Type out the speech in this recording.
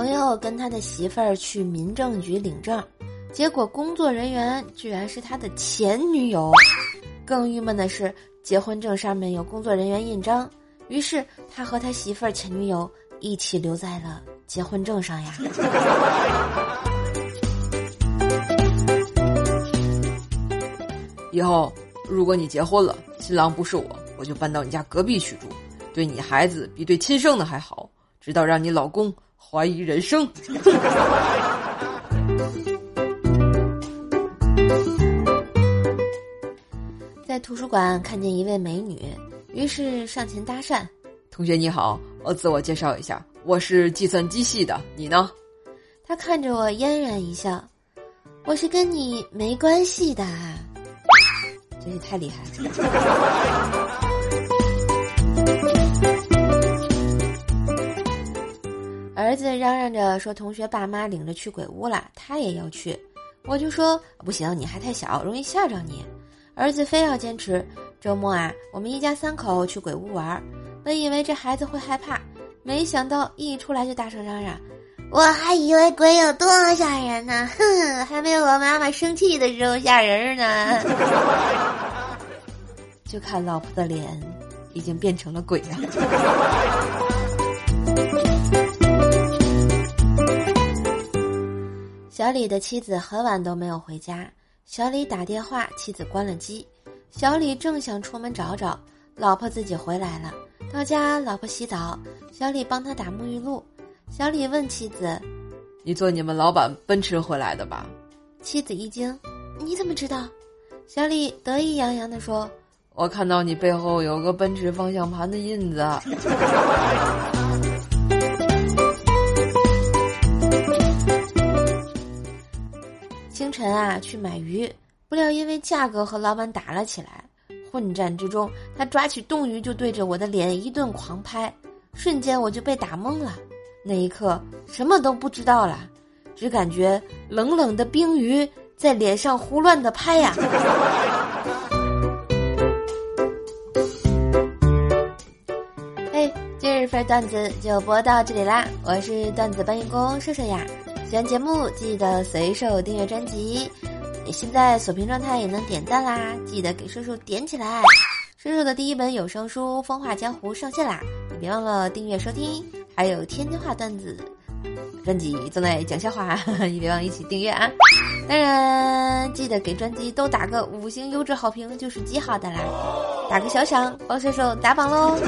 朋友跟他的媳妇儿去民政局领证，结果工作人员居然是他的前女友。更郁闷的是，结婚证上面有工作人员印章，于是他和他媳妇儿前女友一起留在了结婚证上呀。以后如果你结婚了，新郎不是我，我就搬到你家隔壁去住，对你孩子比对亲生的还好，直到让你老公怀疑人生。在图书馆看见一位美女，于是上前搭讪：“同学你好，我自我介绍一下，我是计算机系的，你呢？”他看着我嫣然一笑：“我是跟你没关系的。”真是太厉害了！嚷嚷着说：“同学爸妈领着去鬼屋了，他也要去。”我就说：“不行，你还太小，容易吓着你。”儿子非要坚持。周末啊，我们一家三口去鬼屋玩，本以为这孩子会害怕，没想到一出来就大声嚷嚷：“我还以为鬼有多吓人呢，哼，还没有我妈妈生气的时候吓人呢。”就看老婆的脸，已经变成了鬼了。小李的妻子很晚都没有回家，小李打电话，妻子关了机。小李正想出门找找，老婆自己回来了。到家，老婆洗澡，小李帮她打沐浴露。小李问妻子：“你坐你们老板奔驰回来的吧？”妻子一惊：“你怎么知道？”小李得意洋洋地说。我看到你背后有个奔驰方向盘的印子。清晨啊，去买鱼，不料因为价格和老板打了起来。混战之中，他抓起冻鱼就对着我的脸一顿狂拍，瞬间我就被打懵了。那一刻，什么都不知道了，只感觉冷冷的冰鱼在脸上胡乱的拍呀。这份段子就播到这里啦！我是段子搬运工射射呀，喜欢节目记得随手订阅专辑，现在锁屏状态也能点赞啦，记得给叔叔点起来！叔叔的第一本有声书《风化江湖》上线啦，你别忘了订阅收听，还有天津话段子专辑正在讲笑话，你别忘一起订阅啊！当然记得给专辑都打个五星优质好评，就是极好的啦！打个小赏帮射手打榜喽！